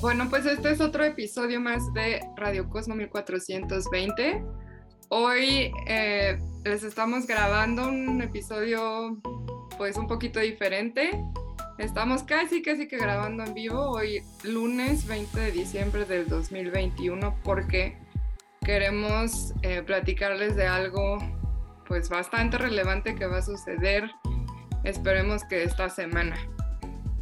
Bueno, pues este es otro episodio más de Radio Cosmo 1420. Hoy eh, les estamos grabando un episodio pues un poquito diferente. Estamos casi, casi que grabando en vivo hoy lunes 20 de diciembre del 2021 porque queremos eh, platicarles de algo pues bastante relevante que va a suceder, esperemos que esta semana.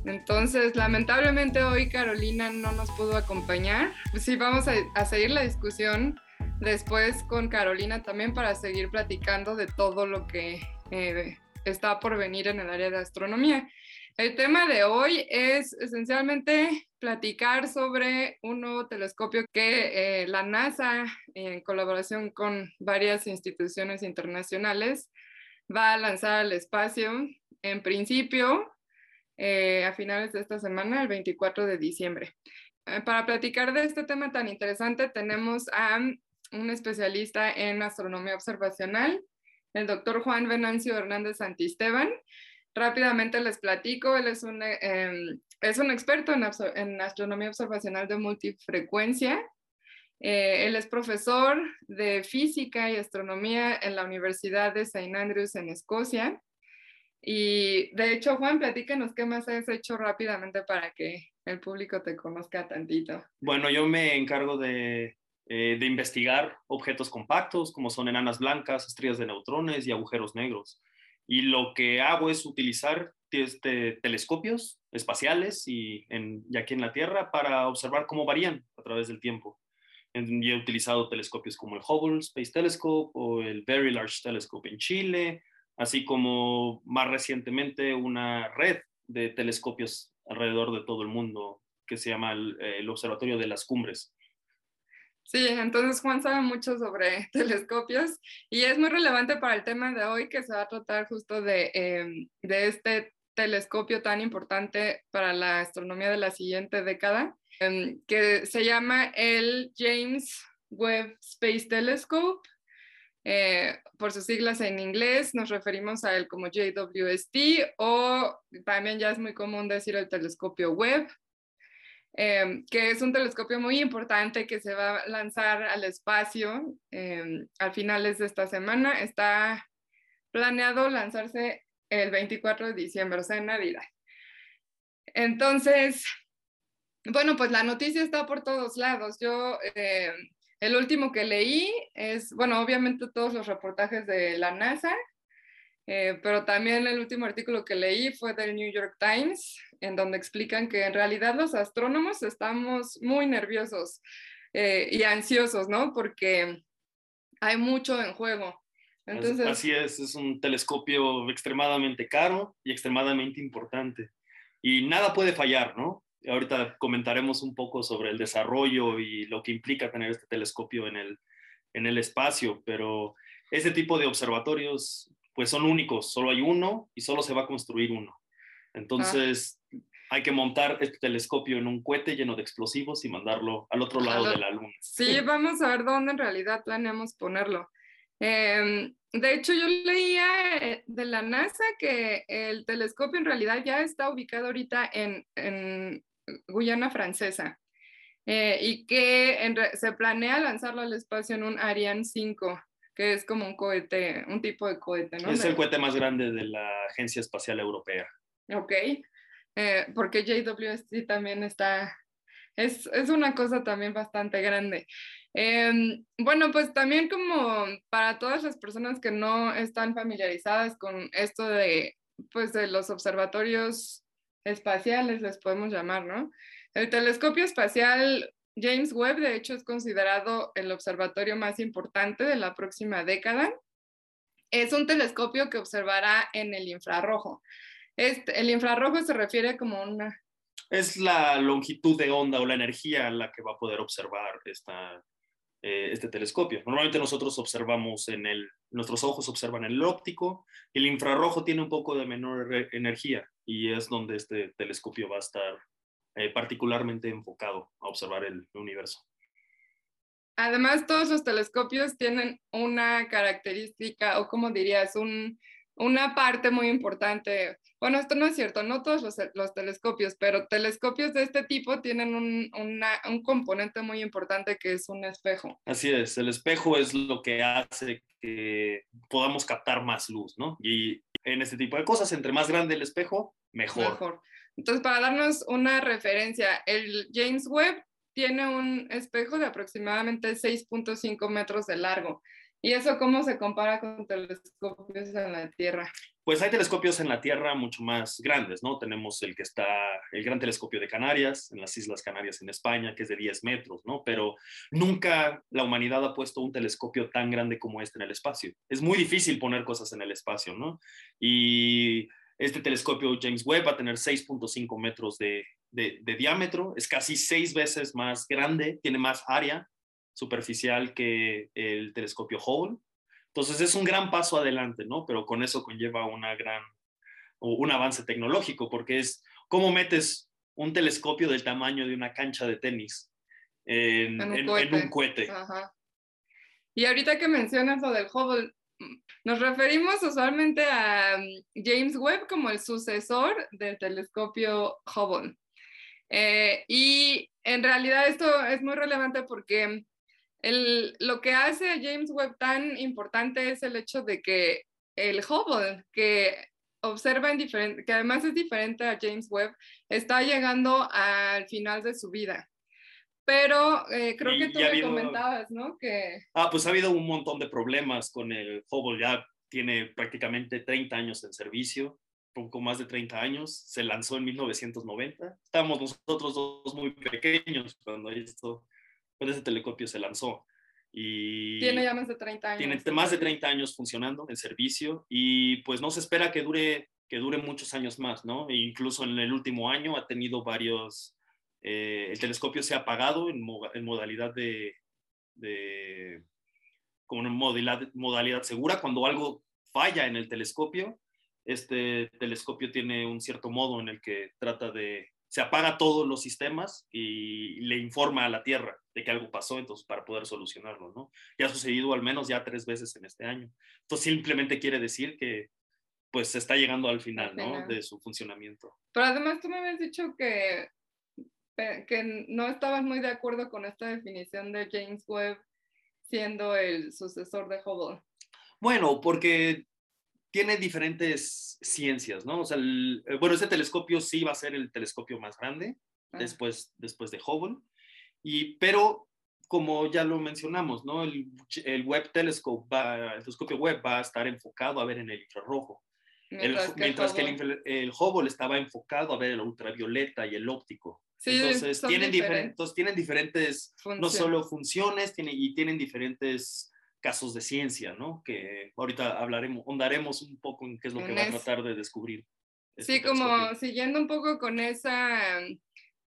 Entonces, lamentablemente hoy Carolina no nos pudo acompañar. Sí, vamos a, seguir la discusión después con Carolina también para seguir platicando de todo lo que eh, está por venir en el área de astronomía. El tema de hoy es esencialmente platicar sobre un nuevo telescopio que eh, la NASA, en colaboración con varias instituciones internacionales, va a lanzar al espacio. En principio, eh, a finales de esta semana, el 24 de diciembre. Eh, para platicar de este tema tan interesante, tenemos a un especialista en astronomía observacional, el doctor Juan Venancio Hernández Santisteban. Rápidamente les platico, él es un, eh, em, es un experto en, astronomía observacional de multifrecuencia. él es profesor de física y astronomía en la Universidad de St. Andrews en Escocia. Y de hecho, Juan, platícanos qué más has hecho rápidamente para que el público te conozca tantito. Bueno, yo me encargo de, eh, de investigar objetos compactos como son enanas blancas, estrellas de neutrones y agujeros negros. Y lo que hago es utilizar este, telescopios espaciales y, en, y aquí en la Tierra para observar cómo varían a través del tiempo. Y he utilizado telescopios como el Hubble Space Telescope o el Very Large Telescope en Chile, así como más recientemente una red de telescopios alrededor de todo el mundo que se llama el, Observatorio de las Cumbres. Sí, entonces Juan sabe mucho sobre telescopios y es muy relevante para el tema de hoy que se va a tratar justo de, em, de este telescopio tan importante para la astronomía de la siguiente década, em, que se llama el James Webb Space Telescope eh, por sus siglas en inglés nos referimos a él como JWST o también ya es muy común decir el telescopio Webb, em, que es un telescopio muy importante que se va a lanzar al espacio eh, al finales de esta semana. Está planeado lanzarse el 24 de diciembre, o sea, en Navidad. Entonces, bueno, pues la noticia está por todos lados. Yo eh, el último que leí es, bueno, obviamente todos los reportajes de la NASA, eh, pero también el último artículo que leí fue del New York Times, en donde explican que en realidad los astrónomos estamos muy nerviosos eh, y ansiosos, ¿no? Porque hay mucho en juego. Entonces, Así es, es un telescopio extremadamente caro y extremadamente importante. Y nada puede fallar, ¿no? Ahorita comentaremos un poco sobre el desarrollo y lo que implica tener este telescopio en el, en el espacio, pero ese tipo de observatorios pues son únicos, solo hay uno y solo se va a construir uno. Entonces hay que montar este telescopio en un cohete lleno de explosivos y mandarlo al otro lado de la Luna. Sí, vamos a ver dónde en realidad planeamos ponerlo. Em, de hecho, yo leía eh, de la NASA que el telescopio en realidad ya está ubicado ahorita en, en Guyana Francesa, eh, y que se planea lanzarlo al espacio en un Ariane 5, que es como un cohete, un tipo de cohete, ¿no? Es el cohete más grande de la Agencia Espacial Europea. Ok, eh, porque JWST también está, es, es, una cosa también bastante grande. Em, bueno, pues también como para todas las personas que no están familiarizadas con esto de, pues de los observatorios espaciales, les podemos llamar, ¿no? El telescopio espacial James Webb, de hecho, es considerado el observatorio más importante de la próxima década. Es un telescopio que observará en el infrarrojo. Este, el infrarrojo se refiere como una... Es la longitud de onda o la energía a la que va a poder observar esta, eh, este telescopio. Normalmente nosotros observamos en el, nuestros ojos observan el óptico, el infrarrojo tiene un poco de menor energía y es donde este telescopio va a estar eh, particularmente enfocado a observar el universo. Además, todos los telescopios tienen una característica, o como dirías, un, una parte muy importante, bueno, esto no es cierto, no todos los, telescopios, pero telescopios de este tipo tienen un, un, componente muy importante que es un espejo. Así es, el espejo es lo que hace que podamos captar más luz, ¿no? Y en este tipo de cosas, entre más grande el espejo, mejor. Mejor. Entonces, para darnos una referencia, el James Webb tiene un espejo de aproximadamente 6.5 metros de largo. ¿Y eso cómo se compara con telescopios en la Tierra? Pues hay telescopios en la Tierra mucho más grandes, ¿no? Tenemos el que está, el Gran Telescopio de Canarias, en las Islas Canarias en España, que es de 10 metros, ¿no? Pero nunca la humanidad ha puesto un telescopio tan grande como este en el espacio. Es muy difícil poner cosas en el espacio, ¿no? Y este telescopio James Webb va a tener 6.5 metros de, de, de diámetro, es casi seis veces más grande, tiene más área superficial que el telescopio Hubble. Entonces es un gran paso adelante, ¿no? Pero con eso conlleva una gran, un avance tecnológico, porque es cómo metes un telescopio del tamaño de una cancha de tenis en, un, cohete. Y ahorita que mencionas lo del Hubble, nos referimos usualmente a mm, James Webb como el sucesor del telescopio Hubble. Eh, y en realidad esto es muy relevante porque lo que hace a James Webb tan importante es el hecho de que el Hubble, que observa en diferente, que además es diferente a James Webb, está llegando al final de su vida. Pero eh, creo que tú me comentabas, ¿no? Que... Ah, pues ha habido un montón de problemas con el Hubble, ya tiene prácticamente 30 años en servicio, poco más de 30 años, se lanzó en 1990. Estábamos nosotros dos muy pequeños cuando esto ese telescopio se lanzó. Y tiene ya más de 30 años. Tiene más de 30 años funcionando en servicio y pues no se espera que dure, que dure muchos años más, ¿no? E incluso en el último año ha tenido varios, eh, el telescopio se ha apagado en, en modalidad de, de, como una modalidad, modalidad segura. Cuando algo falla en el telescopio, este telescopio tiene un cierto modo en el que trata de se apaga todos los sistemas y le informa a la Tierra de que algo pasó, entonces para poder solucionarlo, ¿no? Ya ha sucedido al menos ya tres veces en este año. Entonces simplemente quiere decir que pues se está llegando al final, ¿no? De su funcionamiento. Pero además tú me habías dicho que, que no estabas muy de acuerdo con esta definición de James Webb siendo el sucesor de Hubble. Bueno, porque tiene diferentes ciencias, ¿no? O sea, eh, bueno, ese telescopio sí va a ser el telescopio más grande ah. después, después de Hubble, y, pero como ya lo mencionamos, ¿no? El, el Webb Telescope, va, el telescopio Webb va a estar enfocado a ver en el infrarrojo, mientras, que, el, Hubble, estaba enfocado a ver el ultravioleta y el óptico. Sí, entonces, tienen diferentes. tienen diferentes, no solo funciones, tienen, y tienen diferentes casos de ciencia, ¿no? Que ahorita hablaremos, hondaremos un poco en qué es lo que va a tratar de descubrir. Este sí, como siguiendo un poco con esa,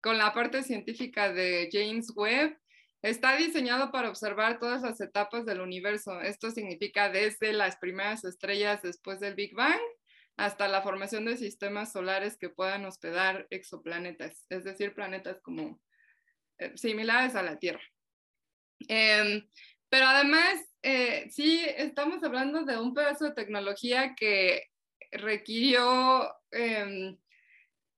con la parte científica de James Webb, está diseñado para observar todas las etapas del universo. Esto significa desde las primeras estrellas después del Big Bang hasta la formación de sistemas solares que puedan hospedar exoplanetas, es decir, planetas como eh, similares a la Tierra. Em, pero además, eh, sí, estamos hablando de un pedazo de tecnología que requirió, em,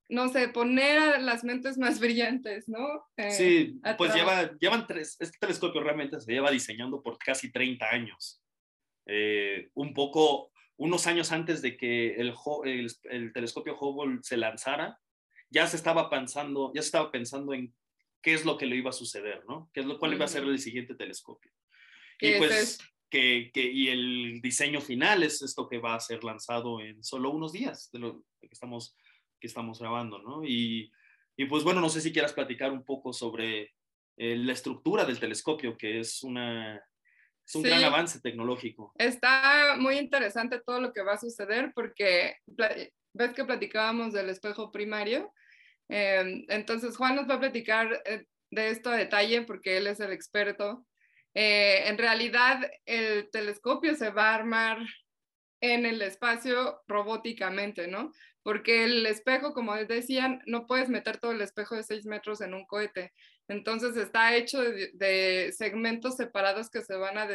no sé, poner a las mentes más brillantes, ¿no? Eh, sí, pues lleva, llevan tres, este telescopio realmente se lleva diseñando por casi 30 años. Eh, un poco, unos años antes de que el, el, telescopio Hubble se lanzara, ya se estaba pensando, ya se estaba pensando en qué es lo que le iba a suceder, ¿no? ¿Qué es lo cual iba a ser el siguiente telescopio? Y pues que, que, y el diseño final es esto que va a ser lanzado en solo unos días de lo que estamos, que estamos grabando, ¿no? Y, y pues bueno, no sé si quieras platicar un poco sobre eh, la estructura del telescopio, que es una, es un gran avance tecnológico. Está muy interesante todo lo que va a suceder porque ves que platicábamos del espejo primario. Eh, entonces Juan nos va a platicar eh, de esto a detalle porque él es el experto eh, en realidad, el telescopio se va a armar en el espacio robóticamente, ¿no? Porque el espejo, como decían, no puedes meter todo el espejo de 6 metros en un cohete. Entonces está hecho de, segmentos separados que se van a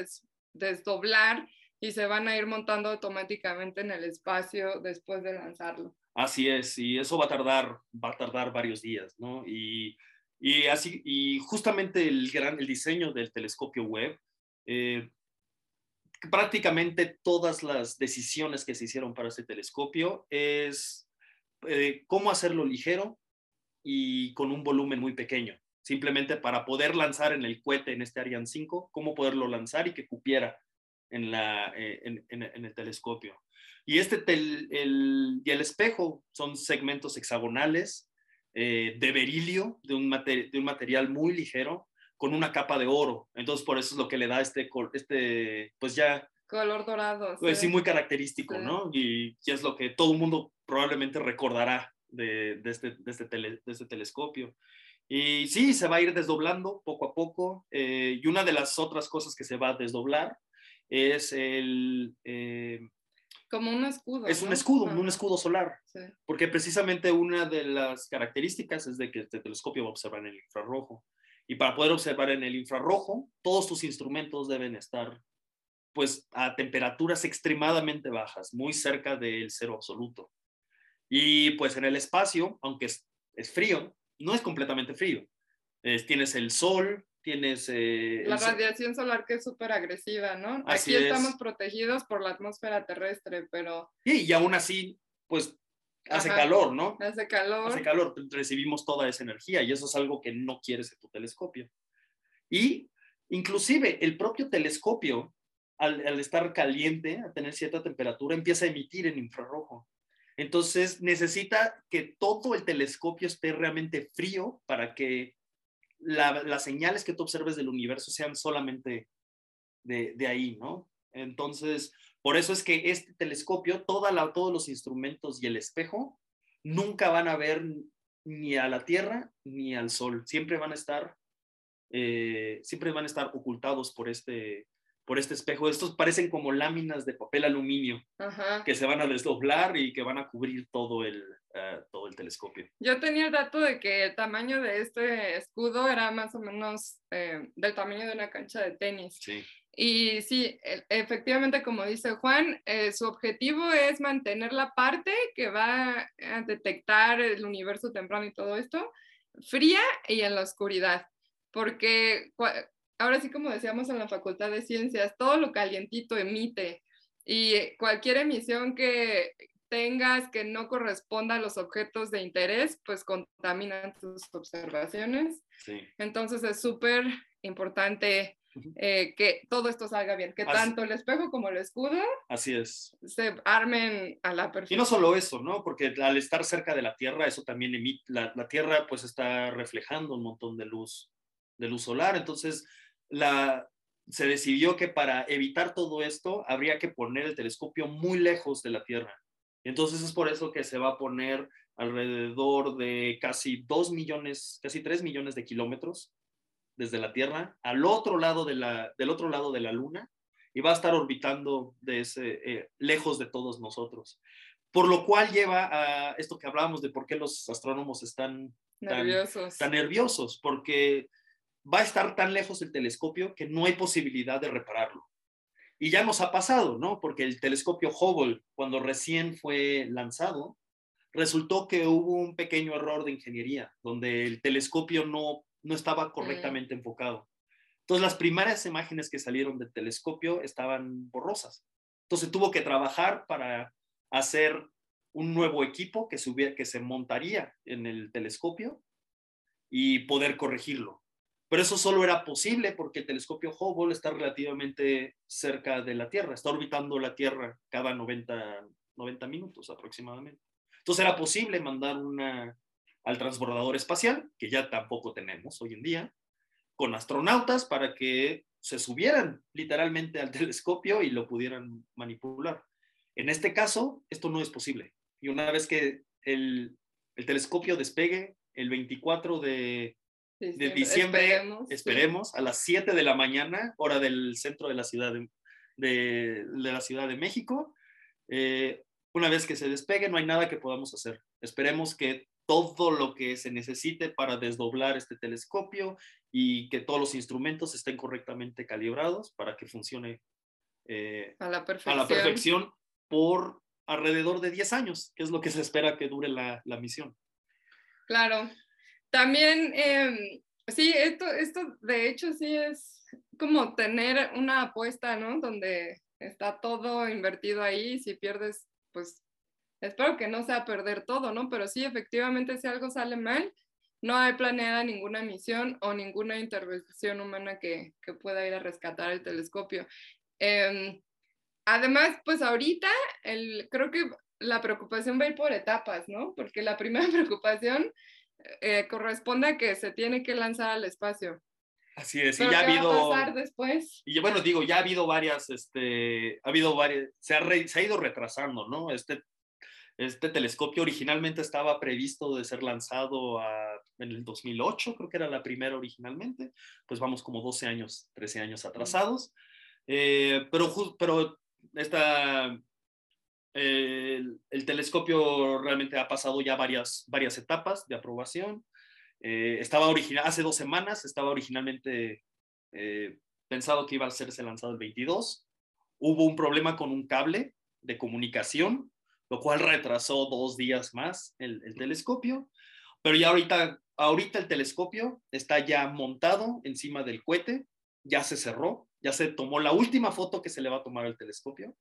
desdoblar y se van a ir montando automáticamente en el espacio después de lanzarlo. Así es, y eso va a tardar, va a tardar varios días, ¿no? Y, y así, y justamente el gran, el diseño del telescopio web, eh, prácticamente todas las decisiones que se hicieron para este telescopio es eh, cómo hacerlo ligero y con un volumen muy pequeño, simplemente para poder lanzar en el cohete en este Ariane 5, cómo poderlo lanzar y que cupiera en, la, eh, en, el telescopio. Y, este el, y el espejo son segmentos hexagonales eh, de berilio, de un, de un material muy ligero, con una capa de oro. Entonces, por eso es lo que le da este, este pues ya... Color dorado. Pues sí, muy característico, ¿no? Y, y, es lo que todo el mundo probablemente recordará de, de, este, de, este, de este telescopio. Y sí, se va a ir desdoblando poco a poco. Eh, y una de las otras cosas que se va a desdoblar es el... Eh, como un escudo. Es un escudo, un escudo solar. Porque precisamente una de las características es de que este telescopio va a observar en el infrarrojo. Y para poder observar en el infrarrojo, todos tus instrumentos deben estar pues a temperaturas extremadamente bajas, muy cerca del cero absoluto. Y pues en el espacio, aunque es, es frío, no es completamente frío. tienes el sol, tienes... Eh, la radiación solar que es súper agresiva, ¿no? Aquí estamos protegidos por la atmósfera terrestre, pero... Sí, y aún así, pues hace calor, ¿no? Hace calor. Hace calor, recibimos toda esa energía y eso es algo que no quieres en tu telescopio. Y inclusive el propio telescopio, al, al estar caliente, a tener cierta temperatura, empieza a emitir en infrarrojo. Entonces necesita que todo el telescopio esté realmente frío para que las señales que tú observes del universo sean solamente de, ahí, ¿no? Entonces, por eso es que este telescopio, toda la, todos los instrumentos y el espejo nunca van a ver ni a la Tierra ni al Sol. Siempre van a estar, eh, siempre van a estar ocultados por este, por este espejo. Estos parecen como láminas de papel aluminio que se van a desdoblar y que van a cubrir todo el, eh, todo el telescopio. Yo tenía el dato de que el tamaño de este escudo era más o menos eh, del tamaño de una cancha de tenis. Sí. Y sí, e, efectivamente, como dice Juan, eh, su objetivo es mantener la parte que va a detectar el universo temprano y todo esto fría y en la oscuridad, porque ahora sí, como decíamos en la Facultad de Ciencias, todo lo calientito emite y cualquier emisión que tengas que no corresponda a los objetos de interés, pues contaminan tus observaciones. Entonces es súper importante eh, que todo esto salga bien, que tanto el espejo como el escudo Así es. se armen a la perfección. Y no solo eso, ¿no? Porque al estar cerca de la Tierra, eso también emite, la, la Tierra pues está reflejando un montón de luz, de luz solar, entonces la, se decidió que para evitar todo esto habría que poner el telescopio muy lejos de la Tierra. Entonces es por eso que se va a poner alrededor de casi 2 millones, casi 3 millones de kilómetros desde la Tierra al otro lado de la, del otro lado de la Luna y va a estar orbitando de ese, eh, lejos de todos nosotros. Por lo cual lleva a esto que hablábamos de por qué los astrónomos están nerviosos. tan nerviosos, porque va a estar tan lejos el telescopio que no hay posibilidad de repararlo. Y ya nos ha pasado, ¿no? Porque el telescopio Hubble, cuando recién fue lanzado, resultó que hubo un pequeño error de ingeniería, donde el telescopio no, no estaba correctamente enfocado. Entonces, las primeras imágenes que salieron del telescopio estaban borrosas. Entonces, tuvo que trabajar para hacer un nuevo equipo que se, que se montaría en el telescopio y poder corregirlo. Pero eso solo era posible porque el telescopio Hubble está relativamente cerca de la Tierra, está orbitando la Tierra cada 90, 90 minutos aproximadamente. Entonces era posible mandar una, al transbordador espacial, que ya tampoco tenemos hoy en día, con astronautas para que se subieran literalmente al telescopio y lo pudieran manipular. En este caso, esto no es posible. Y una vez que el, el telescopio despegue el 24 de de diciembre, esperemos, a las 7 de la mañana, hora del centro de la Ciudad de, de, la Ciudad de México. Eh, una vez que se despegue, no hay nada que podamos hacer. Esperemos que todo lo que se necesite para desdoblar este telescopio y que todos los instrumentos estén correctamente calibrados para que funcione eh, a, la a, la perfección por alrededor de 10 años, que es lo que se espera que dure la, la misión. Claro. También, eh, sí, esto, esto de hecho sí es como tener una apuesta, ¿no? Donde está todo invertido ahí, si pierdes, pues espero que no sea perder todo, ¿no? Pero sí, efectivamente, si algo sale mal, no hay planeada ninguna misión o ninguna intervención humana que, que pueda ir a rescatar el telescopio. Eh, además, pues ahorita el, creo que la preocupación va a ir por etapas, ¿no? Porque la primera preocupación eh, corresponde a que se tiene que lanzar al espacio. Así es, y ya ha ¿qué habido... va a pasar después? Y bueno, digo, ya ha habido varias, este, ha habido varias, se ha, re- se ha ido retrasando, ¿no? Este, este telescopio originalmente estaba previsto de ser lanzado a- en el 2008, creo que era la primera originalmente, pues vamos como 12 años, 13 años atrasados, Eh, pero, pero esta, el, el telescopio realmente ha pasado ya varias, varias etapas de aprobación. Eh, estaba original, hace dos semanas estaba originalmente eh, pensado que iba a hacerse lanzado el 22. Hubo un problema con un cable de comunicación, lo cual retrasó dos días más el, el telescopio. Pero ya ahorita, ahorita el telescopio está ya montado encima del cohete, ya se cerró, ya se tomó la última foto que se le va a tomar al telescopio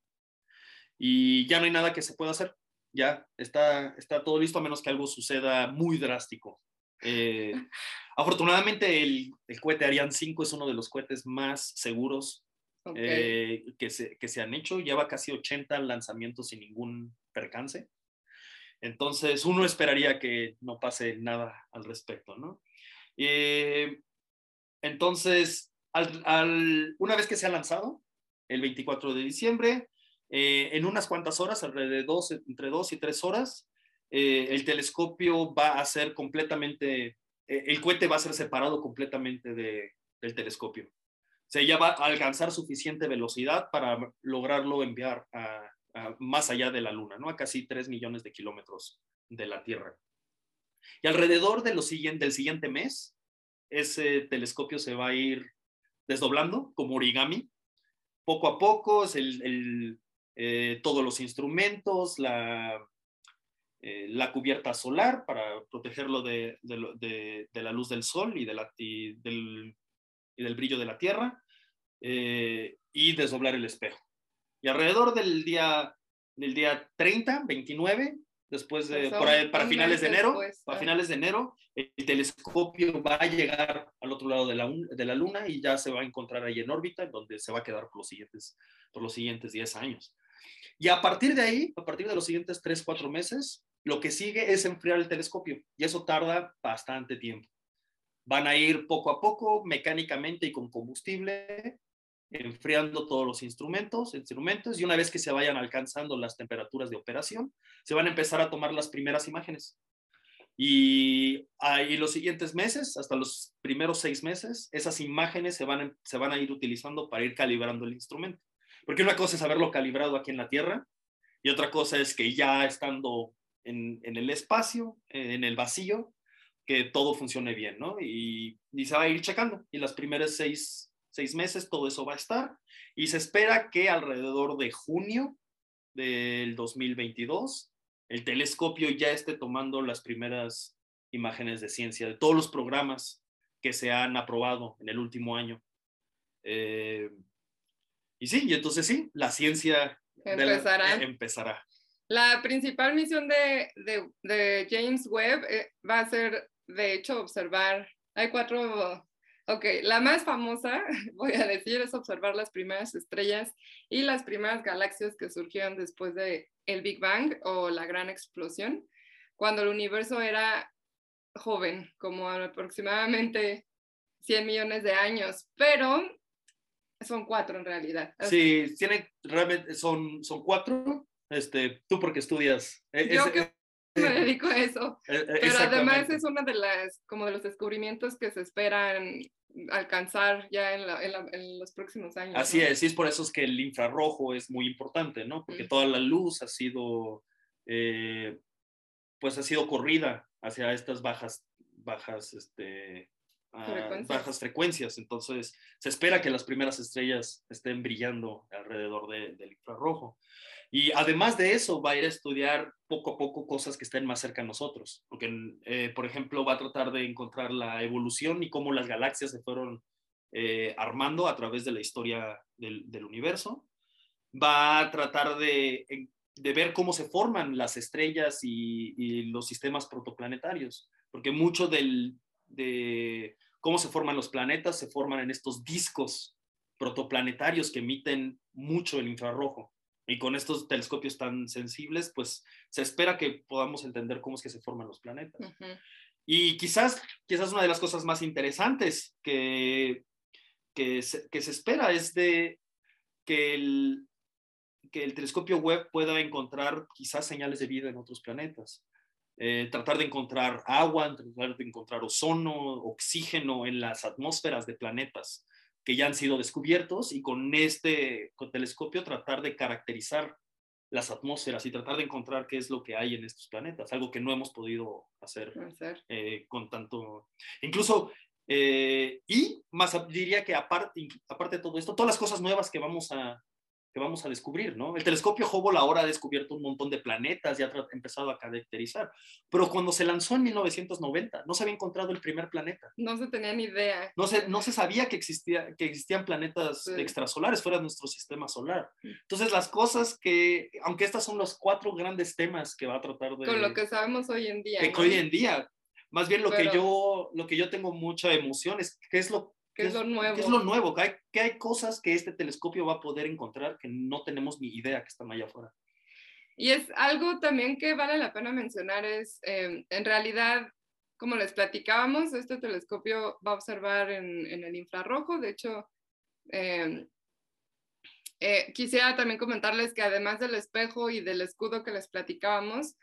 y ya no hay nada que se pueda hacer. Ya está, está todo listo a menos que algo suceda muy drástico. Eh, afortunadamente el, el cohete Ariane 5 es uno de los cohetes más seguros eh, que, se, que se han hecho. Lleva casi 80 lanzamientos sin ningún percance. Entonces, uno esperaría que no pase nada al respecto, ¿no? Eh, entonces, al- al- una vez que se ha lanzado, el 24 de diciembre, eh, en unas cuantas horas, alrededor entre dos y tres horas, eh, el telescopio va a ser completamente, eh, el cohete va a ser separado completamente de- del telescopio. O sea, ya va a alcanzar suficiente velocidad para lograrlo enviar a, a más allá de la Luna, ¿no? A casi 3 millones de kilómetros de la Tierra. Y alrededor de lo siguiente, del siguiente mes, ese telescopio se va a ir desdoblando como origami. Poco a poco, el, el, eh, todos los instrumentos, la, eh, la cubierta solar para protegerlo de, de, de- de la luz del sol y, de la, y del, y del brillo de la Tierra, eh, y desdoblar el espejo. Y alrededor del día, del día 30, 29, después de, por ahí, para finales de enero, después, para ah. finales de enero, el telescopio va a llegar al otro lado de la, de la Luna y ya se va a encontrar ahí en órbita, donde se va a quedar por los siguientes, por los siguientes 10 años. Y a partir de ahí, a partir de los siguientes 3, 4 meses, lo que sigue es enfriar el telescopio y eso tarda bastante tiempo. Van a ir poco a poco, mecánicamente y con combustible, enfriando todos los instrumentos, instrumentos y una vez que se vayan alcanzando las temperaturas de operación, se van a empezar a tomar las primeras imágenes. Y ahí los siguientes meses, hasta los primeros seis meses, esas imágenes se van, se van a ir utilizando para ir calibrando el instrumento. Porque una cosa es haberlo calibrado aquí en la Tierra y otra cosa es que ya estando en, el espacio, eh, en el vacío, que todo funcione bien, ¿no? Y, y se va a ir checando. Y las primeras seis, seis meses todo eso va a estar. Y se espera que alrededor de junio del 2022 el telescopio ya esté tomando las primeras imágenes de ciencia de todos los programas que se han aprobado en el último año. Eh, y sí, y entonces sí, la ciencia de la- Empezará. eh, empezará. La principal misión de, de- de James Webb eh, va a ser, de hecho, observar. Hay cuatro. Ok, la más famosa, voy a decir, es observar las primeras estrellas y las primeras galaxias que surgieron después de el Big Bang o la gran explosión, cuando el universo era joven, como aproximadamente 100 millones de años, pero son cuatro en realidad. Sí, tiene, realmente son, son cuatro. Este, tú porque estudias. eh, Yo que me dedico a eso. eh, Pero además es una de las, como de los descubrimientos que se esperan alcanzar ya en, la- en la- en los próximos años. Así ¿no? es, y es por eso es que el infrarrojo es muy importante, ¿no? Porque Mm. toda la luz ha sido, eh, pues ha sido corrida hacia estas bajas, bajas, este, bajas frecuencias. Entonces, se espera que las primeras estrellas estén brillando alrededor del infrarrojo. Y además de eso, va a ir a estudiar poco a poco cosas que estén más cerca de nosotros. Porque, eh, por ejemplo, va a tratar de encontrar la evolución y cómo las galaxias se fueron eh, armando a través de la historia del, del universo. Va a tratar de de ver cómo se forman las estrellas y, los sistemas protoplanetarios, porque mucho del, de cómo se forman los planetas se forman en estos discos protoplanetarios que emiten mucho el infrarrojo. Y con estos telescopios tan sensibles, pues se espera que podamos entender cómo es que se forman los planetas. Y quizás, quizás una de las cosas más interesantes que, que, que se espera es de que el, que el telescopio web pueda encontrar quizás señales de vida en otros planetas. Eh, tratar de encontrar agua, tratar de encontrar ozono, oxígeno en las atmósferas de planetas que ya han sido descubiertos y con este telescopio tratar de caracterizar las atmósferas y tratar de encontrar qué es lo que hay en estos planetas, algo que no hemos podido hacer, eh, con tanto... Incluso, eh, y más diría que aparte, aparte de todo esto, todas las cosas nuevas que vamos a, que vamos a descubrir, ¿no? El telescopio Hubble ahora ha descubierto un montón de planetas y ha empezado a caracterizar, pero cuando se lanzó en 1990 no se había encontrado el primer planeta. No se tenía ni idea. No se, no se sabía que, existía, que existían planetas extrasolares fuera de nuestro sistema solar. Entonces las cosas que, aunque estos son los cuatro grandes temas que va a tratar de... Con lo que sabemos hoy en día. Que hoy en día, más bien lo, que yo, lo que yo tengo mucha emoción es qué es lo ¿Qué es lo nuevo? ¿Qué es lo nuevo? ¿Qué hay, qué hay cosas que este telescopio va a poder encontrar que no tenemos ni idea que están allá afuera? Y es algo también que vale la pena mencionar, es em, en realidad, como les platicábamos, este telescopio va a observar en, en el infrarrojo, de hecho, eh, eh, quisiera también comentarles que además del espejo y del escudo que les platicábamos,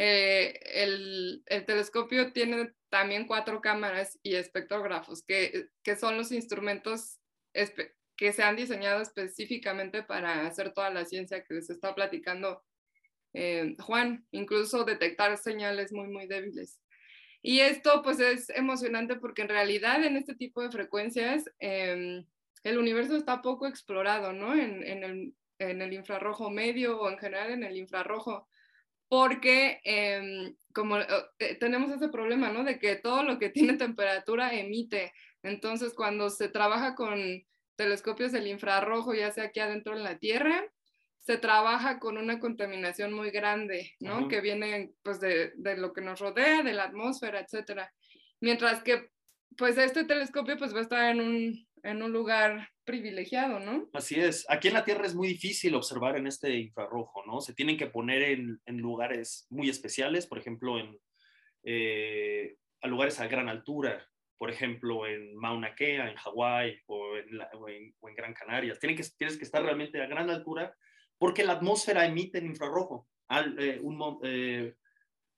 eh, el, el, telescopio tiene también cuatro cámaras y espectrógrafos, que, que son los instrumentos que se han diseñado específicamente para hacer toda la ciencia que les está platicando eh, Juan, incluso detectar señales muy, muy débiles. Y esto pues es emocionante porque en realidad en este tipo de frecuencias em, el universo está poco explorado, ¿no? En, en, el, en el infrarrojo medio o en general en el infrarrojo porque em, como eh, tenemos ese problema, ¿no? De que todo lo que tiene temperatura emite. Entonces, cuando se trabaja con telescopios del infrarrojo, ya sea aquí adentro en la Tierra, se trabaja con una contaminación muy grande, ¿no? Que viene pues de, de, lo que nos rodea, de la atmósfera, etcétera. Mientras que pues este telescopio pues va a estar en un, en un lugar privilegiado, ¿no? Así es. Aquí en la Tierra es muy difícil observar en este infrarrojo, ¿no? Se tienen que poner en, en lugares muy especiales, por ejemplo, en eh, lugares a gran altura, por ejemplo, en Mauna Kea, en Hawái o, en, Gran Canarias. Tienen que, tienes que estar realmente a gran altura porque la atmósfera emite infrarrojo eh, un, eh,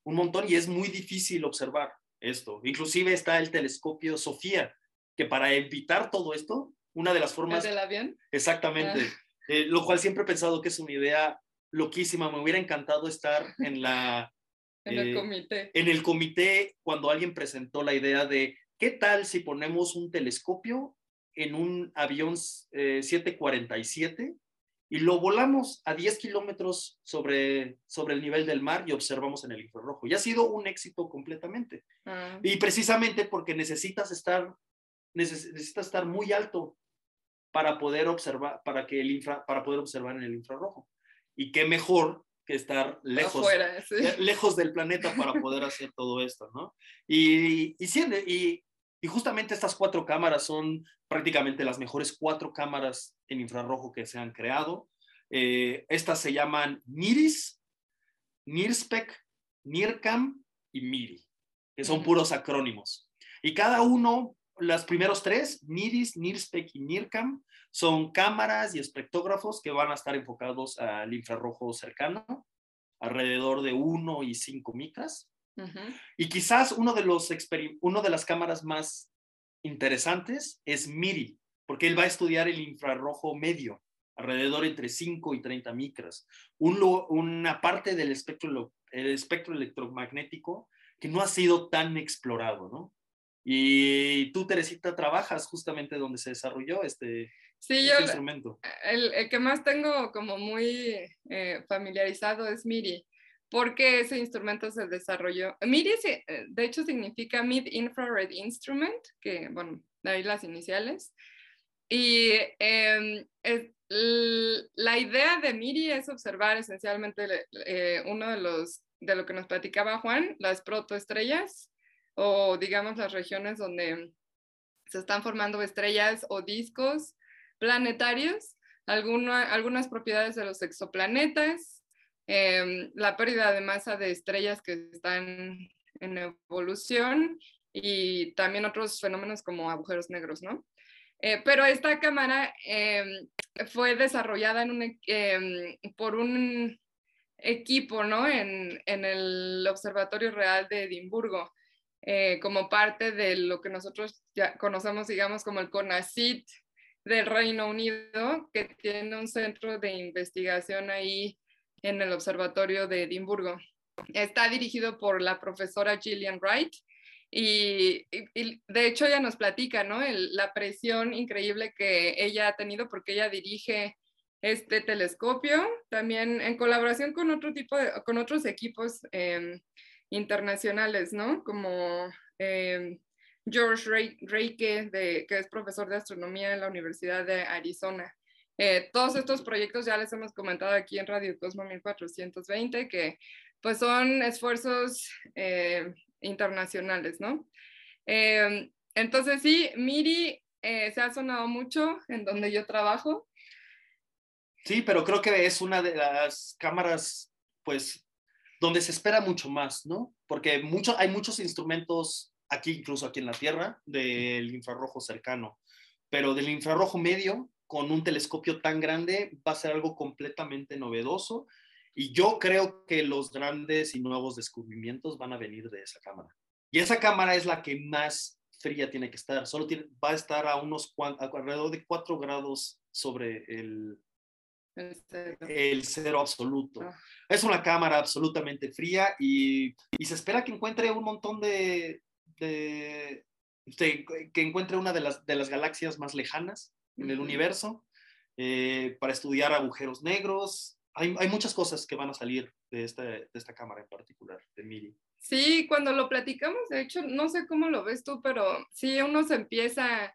un montón y es muy difícil observar esto. Inclusive está el telescopio Sofía, que para evitar todo esto, una de las formas... ¿El del avión? Exactamente. Ah. Eh, lo cual siempre he pensado que es una idea loquísima. Me hubiera encantado estar en la... en el eh, comité. En el comité cuando alguien presentó la idea de, ¿qué tal si ponemos un telescopio en un avión 747 eh, y lo volamos a 10 kilómetros sobre, sobre el nivel del mar y observamos en el infrarrojo. Y ha sido un éxito completamente. Ah. Y precisamente porque necesitas estar, necesitas estar muy alto para poder observar, para, que el infra, para poder observar en el infrarrojo. Y qué mejor que estar lejos, lejos del planeta para poder hacer todo esto, ¿no? Y, y, y, y justamente estas cuatro cámaras son prácticamente las mejores cuatro cámaras en infrarrojo que se han creado. Eh, estas se llaman NIRIS, NIRSPEC, NIRCAM y MIRI, que son puros acrónimos. Y cada uno, los primeros tres, NIRIS, NIRSPEC y NIRCAM, son cámaras y espectrógrafos que van a estar enfocados al infrarrojo cercano, alrededor de 1 y 5 micras. Y quizás uno de, los uno de las cámaras más interesantes es MIRI, porque él va a estudiar el infrarrojo medio, alrededor entre 5 y 30 micras, una parte del espectro, el espectro electromagnético que no ha sido tan explorado, ¿no? Y tú, Teresita, trabajas justamente donde se desarrolló este, sí, este yo, instrumento. El, el, que más tengo como muy eh, familiarizado es MIDI, porque ese instrumento se desarrolló. MIDI, eh, de hecho, significa Mid Infrared Instrument, que, bueno, de ahí las iniciales. Y eh, la idea de MIDI es observar esencialmente eh, uno de los, de lo que nos platicaba Juan, las protoestrellas, o digamos las regiones donde se están formando estrellas o discos planetarios, algunas propiedades de los exoplanetas, em, la pérdida de masa de estrellas que están en evolución y también otros fenómenos como agujeros negros, ¿no? Eh, pero esta cámara em, fue desarrollada em, por un equipo ¿no? en, en, el Observatorio Real de Edimburgo, eh, como parte de lo que nosotros ya conocemos, digamos, como el CONACIT del Reino Unido, que tiene un centro de investigación ahí en el Observatorio de Edimburgo. Está dirigido por la profesora Gillian Wright y, de hecho ella nos platica, ¿no? la presión increíble que ella ha tenido porque ella dirige este telescopio, también en colaboración con otro tipo de, con otros equipos em, internacionales, ¿no? Como em, George Reike, de, que es profesor de astronomía en la Universidad de Arizona. Eh, todos estos proyectos ya les hemos comentado aquí en Radio Cosmo 1420, que pues son esfuerzos eh, internacionales, ¿no? Em, entonces sí, Miri eh, se ha sonado mucho en donde yo trabajo. Sí, pero creo que es una de las cámaras, pues, donde se espera mucho más, ¿no? Porque hay muchos instrumentos aquí, incluso aquí en la Tierra, del infrarrojo cercano, pero del infrarrojo medio, con un telescopio tan grande, va a ser algo completamente novedoso y yo creo que los grandes y nuevos descubrimientos van a venir de esa cámara. Y esa cámara es la que más fría tiene que estar. Solo va a estar a unos alrededor de 4 grados sobre el, el cero absoluto. Ah. Es una cámara absolutamente fría y, y, se espera que encuentre un montón de, de, que encuentre una de las, de las galaxias más lejanas en el universo eh, para estudiar agujeros negros, hay, hay, muchas cosas que van a salir de, este, de esta cámara en particular, de MIDI. Sí, cuando lo platicamos, de hecho, no sé cómo lo ves tú, pero sí, uno se empieza,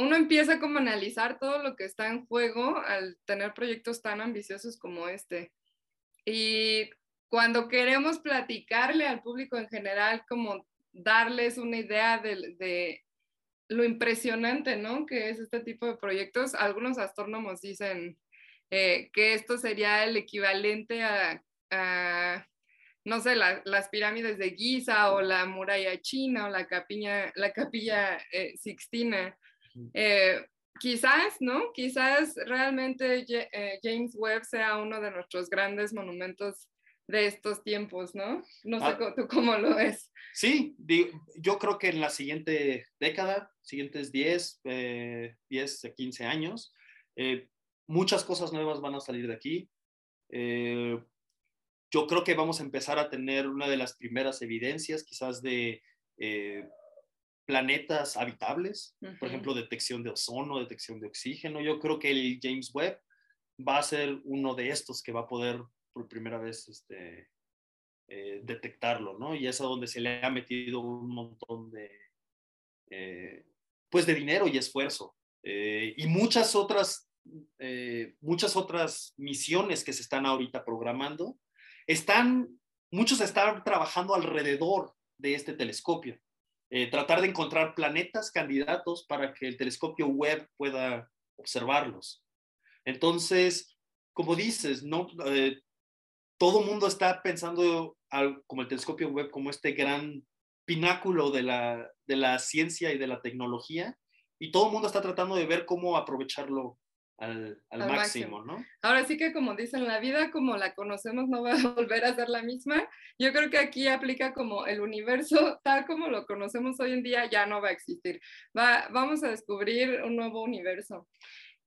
uno empieza como a analizar todo lo que está en juego al tener proyectos tan ambiciosos como este. Y cuando queremos platicarle al público en general, como darles una idea de, de lo impresionante, ¿no? Que es este tipo de proyectos, algunos astrónomos dicen, eh, que esto sería el equivalente a, no sé, las pirámides de Giza o la muralla china o la capilla, la capilla eh, sixtina. Eh, quizás, ¿no? Quizás realmente James Webb sea uno de nuestros grandes monumentos de estos tiempos, ¿no? No sé ah. tú cómo lo ves. Sí, yo creo que en la siguiente década, siguientes 10, 10, 15 años, muchas cosas nuevas van a salir de aquí. Eh, yo creo que vamos a empezar a tener una de las primeras evidencias quizás de eh, planetas habitables, por ejemplo, detección de ozono, detección de oxígeno. Yo creo que el James Webb va a ser uno de estos que va a poder por primera vez este, eh, detectarlo, ¿no? Y es a donde se le ha metido un montón de, pues de dinero y esfuerzo. y muchas otras eh, muchas otras misiones que se están ahorita programando, están, muchos están trabajando alrededor de este telescopio. Eh, tratar de encontrar planetas candidatos para que el telescopio web pueda observarlos. Entonces, como dices, no, eh, todo mundo está pensando como el telescopio web como este gran pináculo de la, de la ciencia y de la tecnología, y todo el mundo está tratando de ver cómo aprovecharlo al, máximo, ¿no? Ahora sí que como dicen, la vida como la conocemos no va a volver a ser la misma. Yo creo que aquí aplica como el universo tal como lo conocemos hoy en día ya no va a existir. Va, vamos a descubrir un nuevo universo.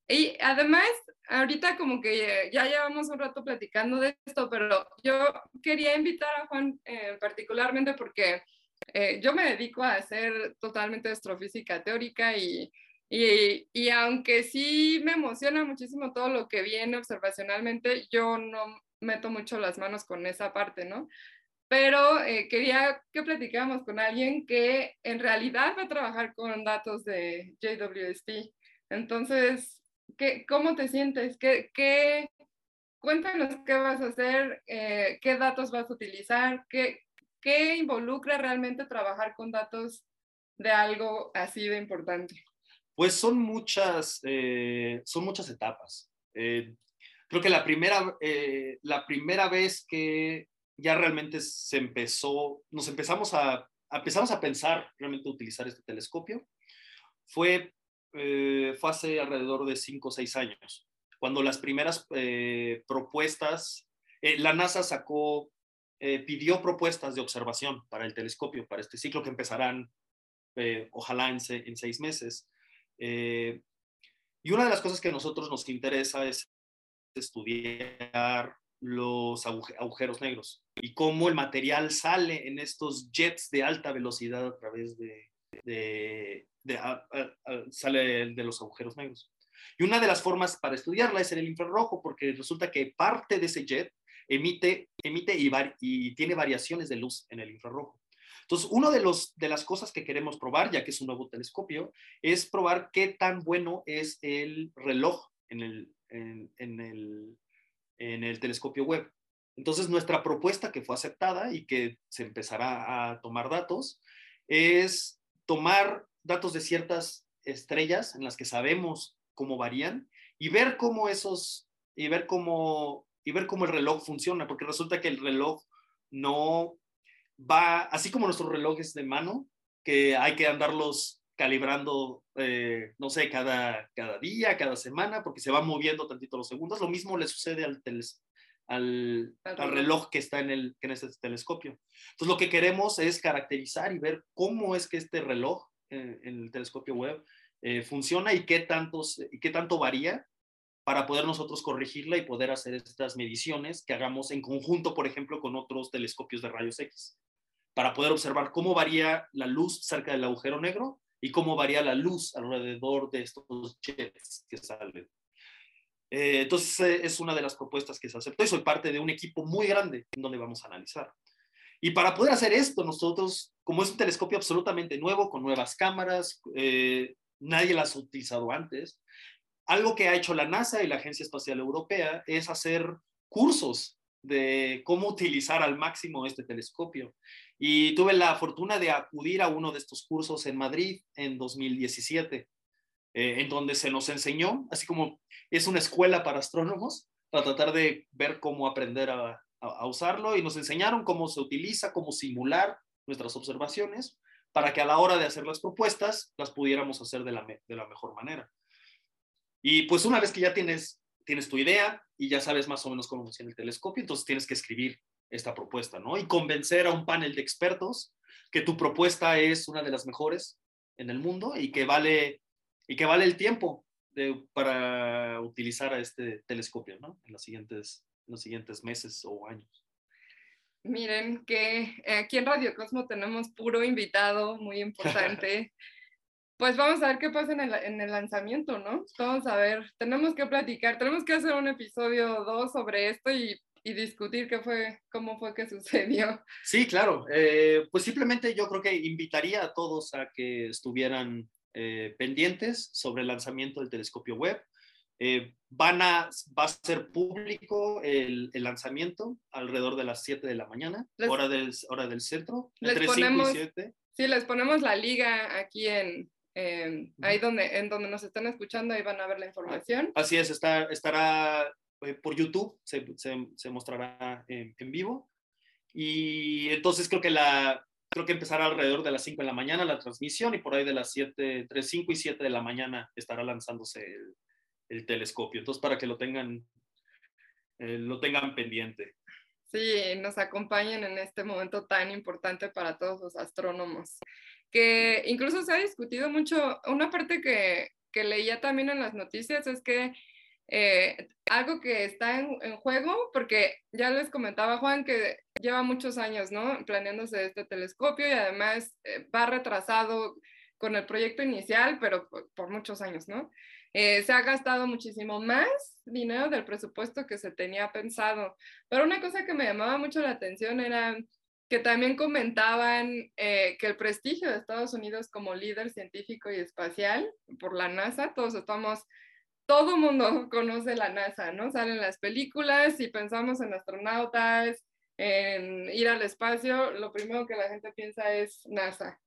Y además, ahorita como que ya llevamos un rato platicando de esto, pero yo quería invitar a Juan eh, particularmente porque eh, yo me dedico a hacer totalmente astrofísica teórica y, y, y, aunque sí me emociona muchísimo todo lo que viene observacionalmente, yo no meto mucho las manos con esa parte, ¿no? Pero eh, quería que platicáramos con alguien que en realidad va a trabajar con datos de JWST. Entonces, ¿qué, ¿cómo te sientes? ¿Qué, qué, cuéntanos qué vas a hacer, eh, qué datos vas a utilizar, qué, qué involucra realmente trabajar con datos de algo así de importante. Pues son muchas, eh, son muchas etapas. Eh, creo que la primera, la primera vez que ya realmente se empezó, nos empezamos a, empezamos a pensar realmente utilizar este telescopio, fue, fue hace alrededor de 5 o 6 años cuando las primeras eh, propuestas, eh, la NASA sacó, eh, pidió propuestas de observación para el telescopio, para este ciclo que empezarán, ojalá en, en, seis meses. Y una de las cosas que a nosotros nos interesa es estudiar los agujeros negros y cómo el material sale en estos jets de alta velocidad a través de, sale de los agujeros negros. Y una de las formas para estudiarla es en el infrarrojo, porque resulta que parte de ese jet emite, emite y tiene variaciones de luz en el infrarrojo. Entonces, una de, de las cosas que queremos probar, ya que es un nuevo telescopio, es probar qué tan bueno es el reloj en el, en el, en el telescopio web. Entonces, nuestra propuesta que fue aceptada y que se empezará a tomar datos es tomar datos de ciertas estrellas en las que sabemos cómo varían y ver cómo esos, y ver cómo, y ver cómo el reloj funciona, porque resulta que el reloj no va, así como nuestros relojes de mano, que hay que andarlos calibrando, eh, no sé, cada, cada día, cada semana, porque se van moviendo tantito los segundos. Lo mismo le sucede al, al, al, reloj que está en, el, en ese telescopio. Entonces, lo que queremos es caracterizar y ver cómo es que este reloj eh, en el telescopio web eh, funciona y qué, tantos, y qué tanto varía para poder nosotros corregirla y poder hacer estas mediciones que hagamos en conjunto, por ejemplo, con otros telescopios de rayos X, para poder observar cómo varía la luz cerca del agujero negro y cómo varía la luz alrededor de estos jets que salen. Eh, entonces, eh, es una de las propuestas que se aceptó y soy parte de un equipo muy grande en donde vamos a analizar. Y para poder hacer esto, nosotros, como es un telescopio absolutamente nuevo, con nuevas cámaras, eh, nadie las ha utilizado antes. Algo que ha hecho la NASA y la Agencia Espacial Europea es hacer cursos de cómo utilizar al máximo este telescopio. Y tuve la fortuna de acudir a uno de estos cursos en Madrid en 2017, eh, en donde se nos enseñó, así como es una escuela para astrónomos, para tratar de ver cómo aprender a, a usarlo, y nos enseñaron cómo se utiliza, cómo simular nuestras observaciones para que a la hora de hacer las propuestas las pudiéramos hacer de la, de la mejor manera. Y pues una vez que ya tienes, tienes tu idea y ya sabes más o menos cómo funciona el telescopio, entonces tienes que escribir esta propuesta, ¿no? Y convencer a un panel de expertos que tu propuesta es una de las mejores en el mundo y que vale, y que vale el tiempo de, para utilizar a este telescopio, ¿no? En los siguientes, en los siguientes meses o años. Miren que aquí en Radio Cosmo tenemos puro invitado muy importante. Pues vamos a ver qué pasa en el, en el, lanzamiento, ¿no? Vamos a ver, tenemos que platicar, tenemos que hacer un episodio 2 sobre esto y, y, discutir qué fue, cómo fue que sucedió. Sí, claro. Eh, pues simplemente yo creo que invitaría a todos a que estuvieran eh, pendientes sobre el lanzamiento del telescopio web. Eh, van a, va a ser público el, el, lanzamiento alrededor de las 7 de la mañana, hora, del, hora del centro, entre 5 y 7. Sí, les ponemos la liga aquí en, ahí donde, en donde nos están escuchando, ahí van a ver la información. Así es, está, estará eh, por YouTube, se, se, se mostrará en, en, vivo. Y entonces creo que la, creo que empezará alrededor de las 5 de la mañana la transmisión y por ahí de las 7, entre 5 y 7 de la mañana estará lanzándose el, el telescopio. Entonces, para que lo tengan, eh, lo tengan pendiente. Sí, nos acompañen en este momento tan importante para todos los astrónomos. Que incluso se ha discutido mucho, una parte que, que leía también en las noticias es que eh, algo que está en, en, juego, porque ya les comentaba Juan que lleva muchos años, ¿no? Planeándose este telescopio y además eh, va retrasado con el proyecto inicial, pero por, muchos años, ¿no? Eh, se ha gastado muchísimo más dinero del presupuesto que se tenía pensado. Pero una cosa que me llamaba mucho la atención era que también comentaban eh, que el prestigio de Estados Unidos como líder científico y espacial por la NASA, todos estamos, todo mundo conoce la NASA, ¿no? Salen las películas y pensamos en astronautas, en ir al espacio, lo primero que la gente piensa es NASA.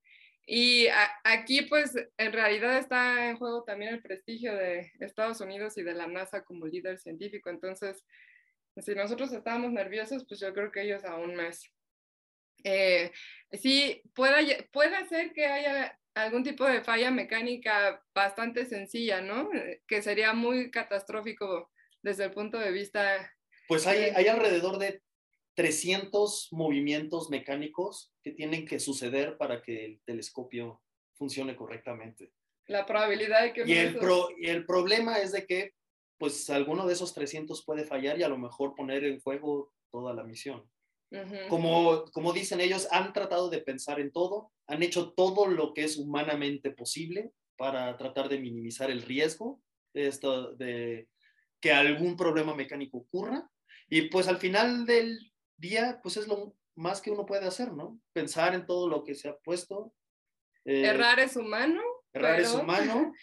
Y aquí, pues, en realidad está en juego también el prestigio de Estados Unidos y de la NASA como líder científico. Entonces, si nosotros estábamos nerviosos, pues yo creo que ellos aún más. Eh, sí, puede, puede ser que haya algún tipo de falla mecánica bastante sencilla, ¿no? Eh, que sería muy catastrófico desde el punto de vista... Pues hay, hay alrededor de 300 movimientos mecánicos que tienen que suceder para que el telescopio funcione correctamente. La probabilidad de que... Y el, y el problema es de que, pues, alguno de esos 300 puede fallar y a lo mejor poner en juego toda la misión. Como, como dicen ellos, han tratado de pensar en todo, han hecho todo lo que es humanamente posible para tratar de minimizar el riesgo de, esto, de que algún problema mecánico ocurra. Y pues al final del día, pues es lo más que uno puede hacer, ¿no? Pensar en todo lo que se ha puesto. Eh, errar es humano. Errar es humano.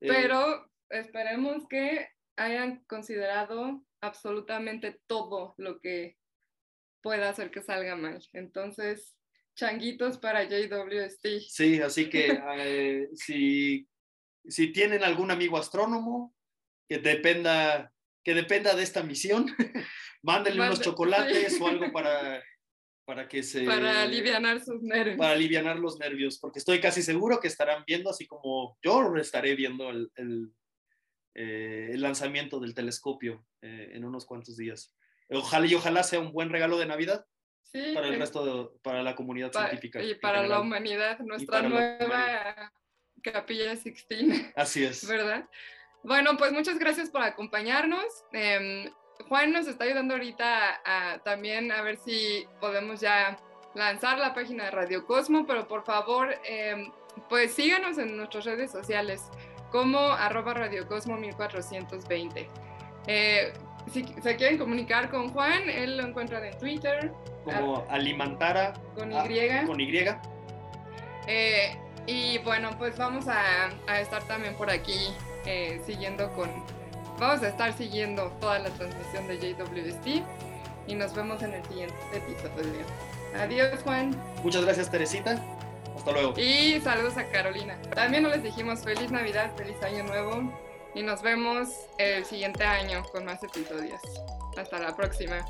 Eh, pero esperemos que hayan considerado absolutamente todo lo que pueda hacer que salga mal. Entonces, changuitos para JWST. Sí, así que eh, si, si tienen algún amigo astrónomo que dependa, que dependa de esta misión, mándenle unos chocolates o algo para, para que se... Para aliviar sus nervios. Para aliviar los nervios, porque estoy casi seguro que estarán viendo, así como yo estaré viendo el, el, eh, el lanzamiento del telescopio eh, en unos cuantos días. Ojalá y ojalá sea un buen regalo de Navidad. Sí, para el resto de, para la comunidad científica. Y para la humanidad, nuestra nueva capilla Sixtina. Así es. ¿Verdad? Bueno, pues muchas gracias por acompañarnos. Eh, Juan nos está ayudando ahorita a, también a ver si podemos ya lanzar la página de Radio Cosmo, pero por favor, em, pues síganos en nuestras redes sociales como arroba Radio Cosmo 1420. Eh, si se quieren comunicar con Juan, él lo encuentran en Twitter. Como Alimantara. Con Y. con Y. Eh, y bueno, pues vamos a, estar también por aquí eh, siguiendo con Vamos a estar siguiendo toda la transmisión de JWST y nos vemos en el siguiente episodio. Adiós, Juan. Muchas gracias, Teresita. Hasta luego. Y saludos a Carolina. También nos les dijimos feliz Navidad, feliz Año Nuevo y nos vemos el siguiente año con más episodios. Hasta la próxima.